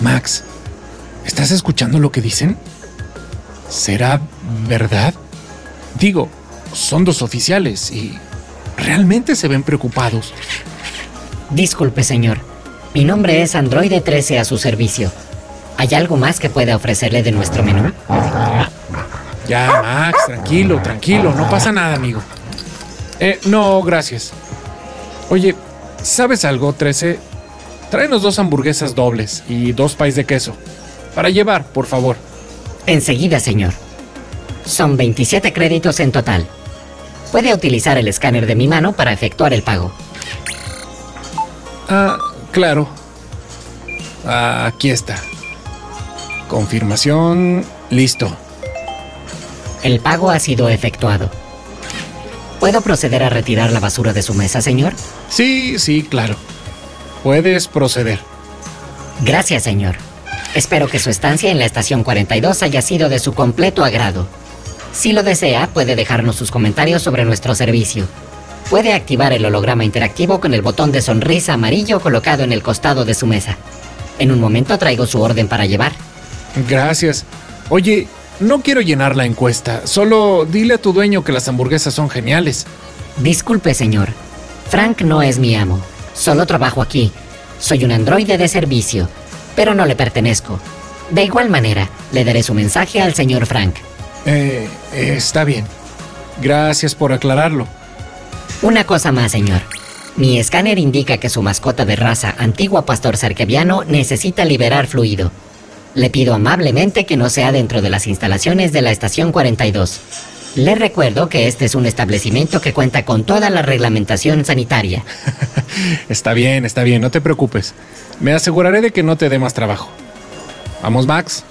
Max, ¿estás escuchando lo que dicen? ¿Será verdad? Digo, son dos oficiales y realmente se ven preocupados. Disculpe, señor. Mi nombre es Androide 13 a su servicio. ¿Hay algo más que pueda ofrecerle de nuestro menú? Ya, Max, tranquilo, tranquilo, no pasa nada, amigo. Eh, no, gracias. Oye, ¿sabes algo, 13? Tráenos dos hamburguesas dobles y dos pais de queso. Para llevar, por favor. Enseguida, señor. Son 27 créditos en total. Puede utilizar el escáner de mi mano para efectuar el pago. Ah, claro. Ah, aquí está. Confirmación. Listo. El pago ha sido efectuado. ¿Puedo proceder a retirar la basura de su mesa, señor? Sí, sí, claro. Puedes proceder. Gracias, señor. Espero que su estancia en la estación 42 haya sido de su completo agrado. Si lo desea, puede dejarnos sus comentarios sobre nuestro servicio. Puede activar el holograma interactivo con el botón de sonrisa amarillo colocado en el costado de su mesa. En un momento traigo su orden para llevar. Gracias. Oye, no quiero llenar la encuesta, solo dile a tu dueño que las hamburguesas son geniales. Disculpe, señor. Frank no es mi amo. Solo trabajo aquí. Soy un androide de servicio, pero no le pertenezco. De igual manera, le daré su mensaje al señor Frank. Eh, está bien. Gracias por aclararlo. Una cosa más, señor. Mi escáner indica que su mascota de raza, antigua pastor cerqueviano, necesita liberar fluido. Le pido amablemente que no sea dentro de las instalaciones de la estación 42. Le recuerdo que este es un establecimiento que cuenta con toda la reglamentación sanitaria. está bien, está bien, no te preocupes. Me aseguraré de que no te dé más trabajo. Vamos, Max.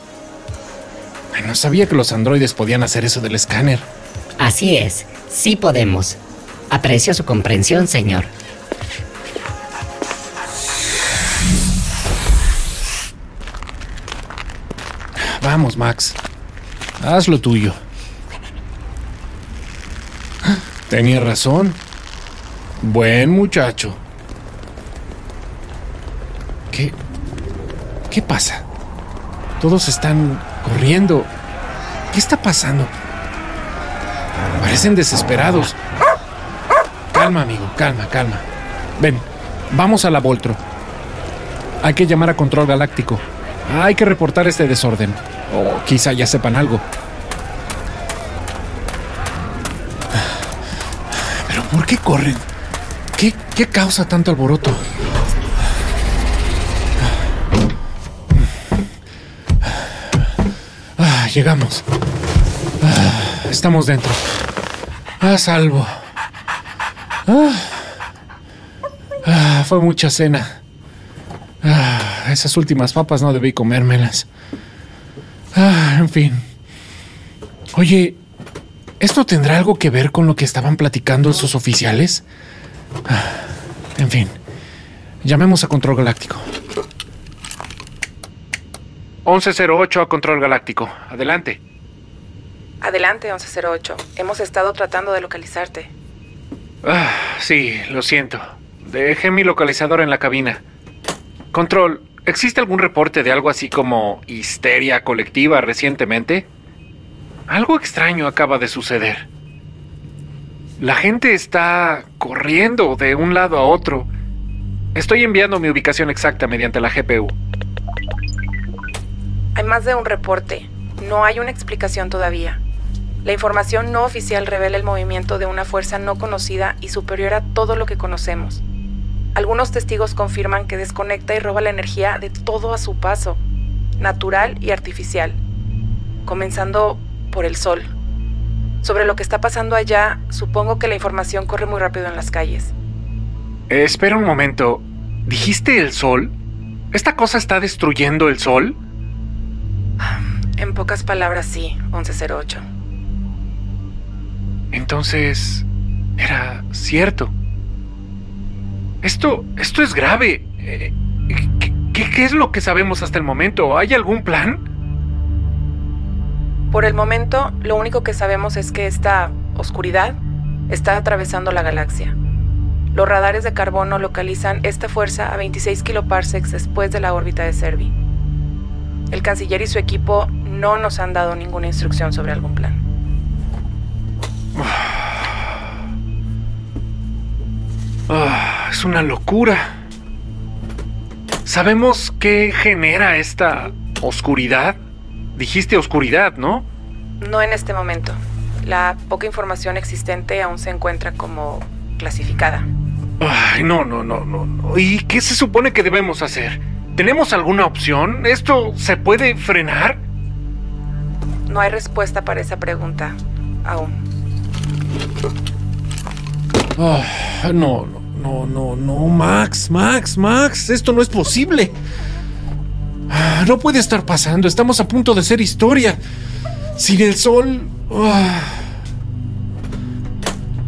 no sabía que los androides podían hacer eso del escáner. Así es, sí podemos. Aprecio su comprensión, señor. Vamos, Max. Haz lo tuyo. Tenía razón. Buen muchacho. ¿Qué? ¿Qué pasa? Todos están corriendo. ¿Qué está pasando? Parecen desesperados. Calma, amigo, calma, calma. Ven, vamos a la Voltro. Hay que llamar a Control Galáctico. Hay que reportar este desorden. O quizá ya sepan algo. ¿Pero por qué corren? ¿Qué, qué causa tanto alboroto? Ah, llegamos. Ah, estamos dentro. A salvo. Ah, ah, fue mucha cena. Ah, esas últimas papas no debí comérmelas. Ah, en fin. Oye, ¿esto tendrá algo que ver con lo que estaban platicando esos oficiales? Ah, en fin, llamemos a Control Galáctico. 1108 a Control Galáctico. Adelante. Adelante, 1108. Hemos estado tratando de localizarte. Ah, sí, lo siento. Dejé mi localizador en la cabina. Control, ¿existe algún reporte de algo así como histeria colectiva recientemente? Algo extraño acaba de suceder. La gente está corriendo de un lado a otro. Estoy enviando mi ubicación exacta mediante la GPU. Hay más de un reporte. No hay una explicación todavía. La información no oficial revela el movimiento de una fuerza no conocida y superior a todo lo que conocemos. Algunos testigos confirman que desconecta y roba la energía de todo a su paso, natural y artificial, comenzando por el sol. Sobre lo que está pasando allá, supongo que la información corre muy rápido en las calles. Eh, espera un momento. ¿Dijiste el sol? ¿Esta cosa está destruyendo el sol? En pocas palabras, sí, 1108. Entonces, era cierto. Esto, esto es grave. Eh, ¿qué, ¿Qué es lo que sabemos hasta el momento? ¿Hay algún plan? Por el momento, lo único que sabemos es que esta oscuridad está atravesando la galaxia. Los radares de carbono localizan esta fuerza a 26 kiloparsecs después de la órbita de Servi. El canciller y su equipo no nos han dado ninguna instrucción sobre algún plan. Ah, es una locura. ¿Sabemos qué genera esta oscuridad? Dijiste oscuridad, ¿no? No en este momento. La poca información existente aún se encuentra como clasificada. Ay, no, no, no, no, no. ¿Y qué se supone que debemos hacer? ¿Tenemos alguna opción? ¿Esto se puede frenar? No hay respuesta para esa pregunta aún. Ah, no, no, no, no, no, Max, Max, Max, esto no es posible. Ah, no puede estar pasando, estamos a punto de ser historia. Sin el sol... ah,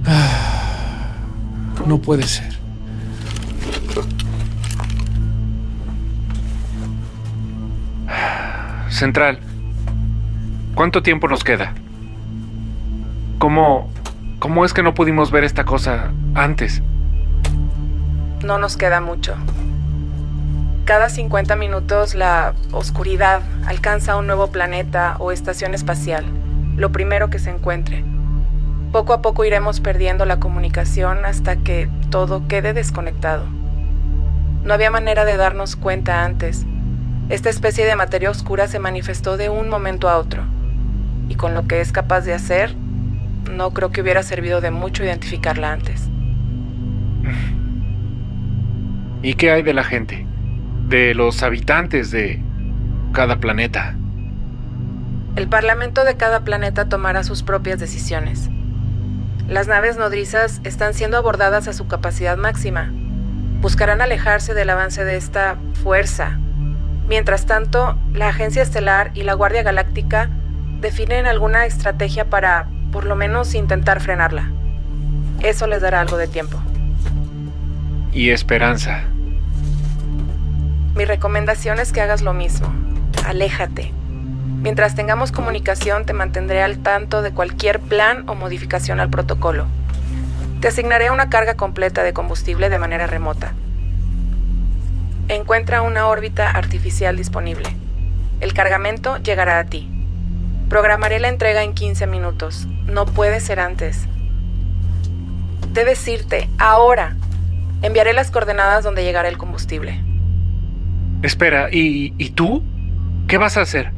ah, no puede ser. Central. ¿Cuánto tiempo nos queda? ¿Cómo... ¿Cómo es que no pudimos ver esta cosa antes? No nos queda mucho. Cada 50 minutos la oscuridad alcanza un nuevo planeta o estación espacial, lo primero que se encuentre. Poco a poco iremos perdiendo la comunicación hasta que todo quede desconectado. No había manera de darnos cuenta antes. Esta especie de materia oscura se manifestó de un momento a otro. Y con lo que es capaz de hacer, no creo que hubiera servido de mucho identificarla antes. ¿Y qué hay de la gente? De los habitantes de cada planeta. El parlamento de cada planeta tomará sus propias decisiones. Las naves nodrizas están siendo abordadas a su capacidad máxima. Buscarán alejarse del avance de esta fuerza. Mientras tanto, la Agencia Estelar y la Guardia Galáctica definen alguna estrategia para, por lo menos, intentar frenarla. Eso les dará algo de tiempo. Y esperanza. Mi recomendación es que hagas lo mismo. Aléjate. Mientras tengamos comunicación te mantendré al tanto de cualquier plan o modificación al protocolo. Te asignaré una carga completa de combustible de manera remota. Encuentra una órbita artificial disponible. El cargamento llegará a ti. Programaré la entrega en 15 minutos. No puede ser antes. Debes irte, ahora. Enviaré las coordenadas donde llegará el combustible. Espera, ¿y, ¿y tú? ¿Qué vas a hacer?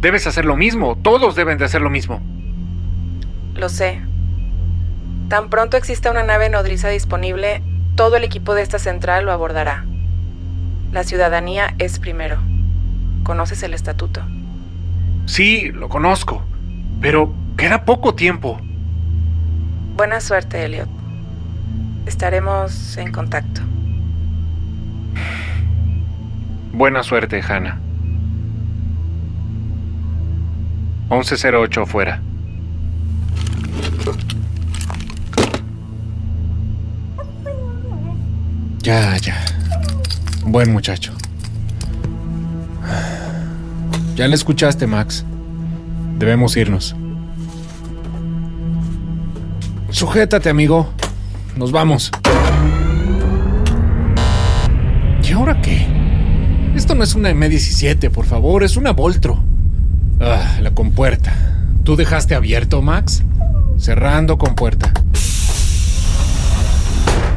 Debes hacer lo mismo. Todos deben de hacer lo mismo. Lo sé. Tan pronto exista una nave nodriza disponible, todo el equipo de esta central lo abordará. La ciudadanía es primero. ¿Conoces el estatuto? Sí, lo conozco. Pero queda poco tiempo. Buena suerte, Elliot. Estaremos en contacto. Buena suerte, Hannah. 1108 afuera. Ya, ya. Buen muchacho. Ya le escuchaste, Max. Debemos irnos. Sujétate, amigo. Nos vamos. No es una M17, por favor, es una Voltro. Ah, la compuerta. ¿Tú dejaste abierto, Max? Cerrando compuerta.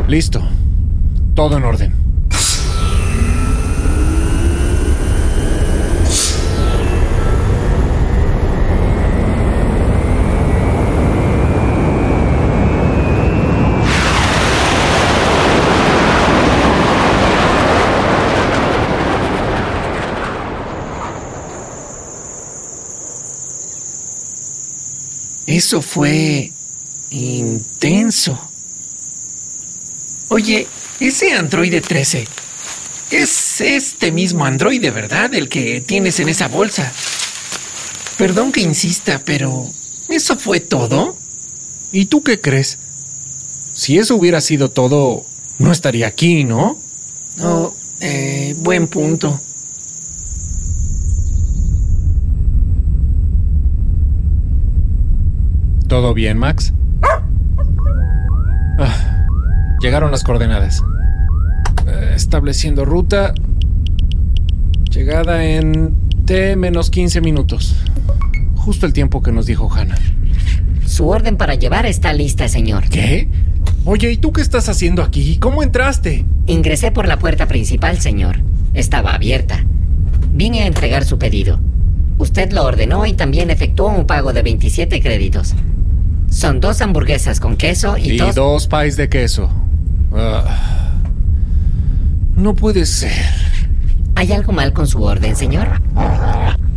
Listo. Todo en orden. Eso fue intenso. Oye, ese androide 13 es este mismo androide, ¿verdad? El que tienes en esa bolsa. Perdón que insista, pero ¿eso fue todo? ¿Y tú qué crees? Si eso hubiera sido todo, no estaría aquí, ¿no? Oh, eh, buen punto. ¿Todo bien, Max? Ah, llegaron las coordenadas. Eh, estableciendo ruta. Llegada en T menos 15 minutos. Justo el tiempo que nos dijo Hannah. Su orden para llevar está lista, señor. ¿Qué? Oye, ¿y tú qué estás haciendo aquí? ¿Cómo entraste? Ingresé por la puerta principal, señor. Estaba abierta. Vine a entregar su pedido. Usted lo ordenó y también efectuó un pago de 27 créditos. Son dos hamburguesas con queso y, Y dos... dos pies de queso. Ah. no puede ser. ¿Hay algo mal con su orden, señor?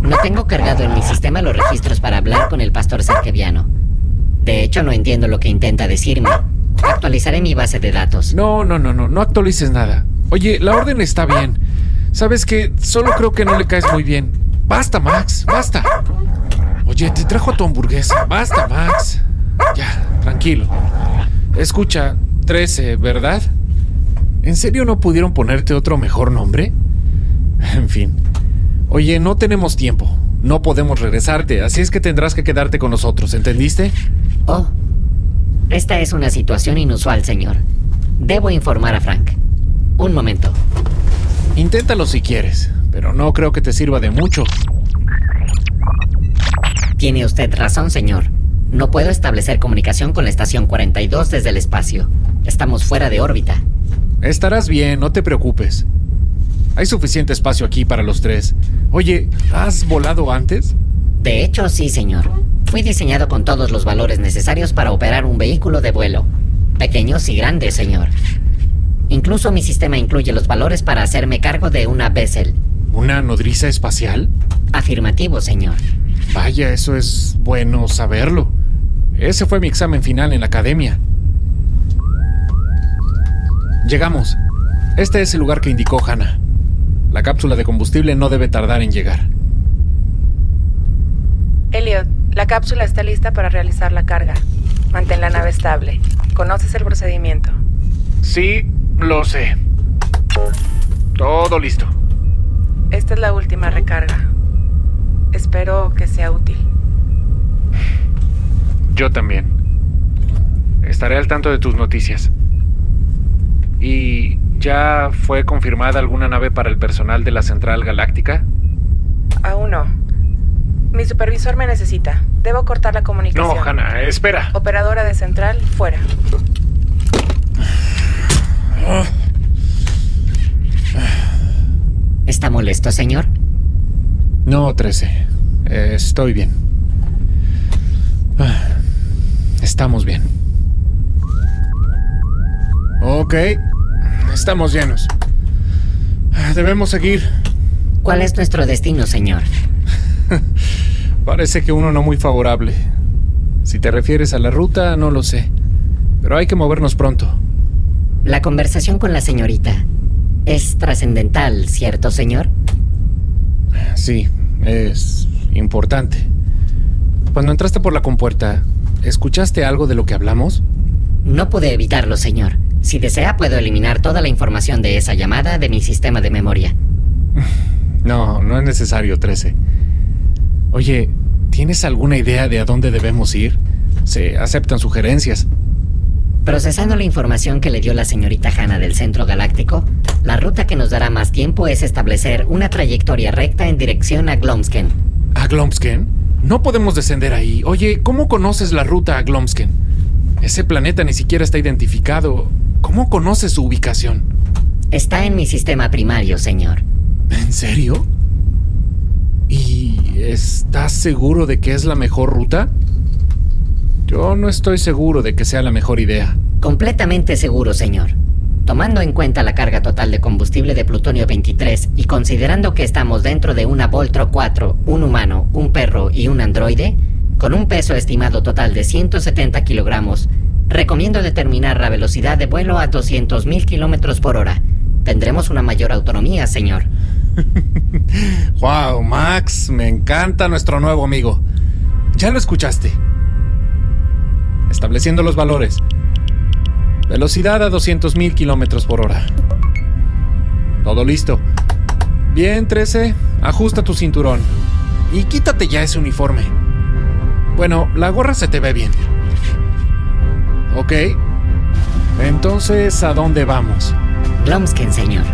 No tengo cargado en mi sistema los registros para hablar con el pastor cerqueviano. De hecho, no entiendo lo que intenta decirme. Actualizaré mi base de datos. No, no, no, no, no actualices nada. Oye, la orden está bien. ¿Sabes qué? Solo creo que no le caes muy bien. Basta, Max, basta. Oye, te trajo tu hamburguesa. Basta, Max. Ya, tranquilo. Escucha, 13, ¿verdad? ¿En serio no pudieron ponerte otro mejor nombre? En fin. Oye, no tenemos tiempo. No podemos regresarte, así es que tendrás que quedarte con nosotros, ¿entendiste? Oh, esta es una situación inusual, señor. Debo informar a Frank. Un momento. Inténtalo si quieres, pero no creo que te sirva de mucho. Tiene usted razón, señor. No puedo establecer comunicación con la estación 42 desde el espacio. Estamos fuera de órbita. Estarás bien, no te preocupes. Hay suficiente espacio aquí para los tres. Oye, ¿has volado antes? De hecho, sí, señor. Fui diseñado con todos los valores necesarios para operar un vehículo de vuelo. Pequeños y grandes, señor. Incluso mi sistema incluye los valores para hacerme cargo de una Bessel. ¿Una nodriza espacial? Afirmativo, señor. Vaya, eso es bueno saberlo. Ese fue mi examen final en la academia. Llegamos. Este es el lugar que indicó Hannah. La cápsula de combustible no debe tardar en llegar. Elliot, la cápsula está lista para realizar la carga. Mantén la nave estable. ¿Conoces el procedimiento? Sí, lo sé. Todo listo. Esta es la última recarga. Espero que sea útil. Yo también. Estaré al tanto de tus noticias. ¿Y ya fue confirmada alguna nave para el personal de la Central Galáctica? Aún no. Mi supervisor me necesita. Debo cortar la comunicación. No, Hannah, espera. Operadora de central, fuera. ¿Está molesto, señor? No, 13. Eh, estoy bien. Ah, Estamos bien. Ok. Estamos llenos. Ah, Debemos seguir. ¿Cuál es nuestro destino, señor? Parece que uno no muy favorable. Si te refieres a la ruta, no lo sé. Pero hay que movernos pronto. La conversación con la señorita es trascendental, ¿cierto, señor? Sí, es importante. Cuando entraste por la compuerta, ¿escuchaste algo de lo que hablamos? No pude evitarlo, señor. Si desea, puedo eliminar toda la información de esa llamada de mi sistema de memoria. No, no es necesario, 13. Oye, ¿tienes alguna idea de a dónde debemos ir? Se aceptan sugerencias. Procesando la información que le dio la señorita Hanna del Centro Galáctico, la ruta que nos dará más tiempo es establecer una trayectoria recta en dirección a Glomsken. ¿A Glomsken? No podemos descender ahí. Oye, ¿cómo conoces la ruta a Glomsken? Ese planeta ni siquiera está identificado. ¿Cómo conoces su ubicación? Está en mi sistema primario, señor. ¿En serio? ¿Y estás seguro de que es la mejor ruta? Yo no estoy seguro de que sea la mejor idea. Completamente seguro, señor. Tomando en cuenta la carga total de combustible de plutonio 23 y considerando que estamos dentro de una Voltro 4, un humano, un perro y un androide, con un peso estimado total de 170 kilogramos, recomiendo determinar la velocidad de vuelo a 200.000 kilómetros por hora. Tendremos una mayor autonomía, señor. ¡Wow, Max! Me encanta nuestro nuevo amigo. Ya lo escuchaste. Estableciendo los valores. Velocidad a 200.000 kilómetros por hora. Todo listo. Bien, 13. Ajusta tu cinturón. Y quítate ya ese uniforme. Bueno, la gorra se te ve bien. Ok. Entonces, ¿a dónde vamos? Glomsken, señor.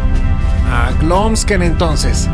A Glomsken entonces.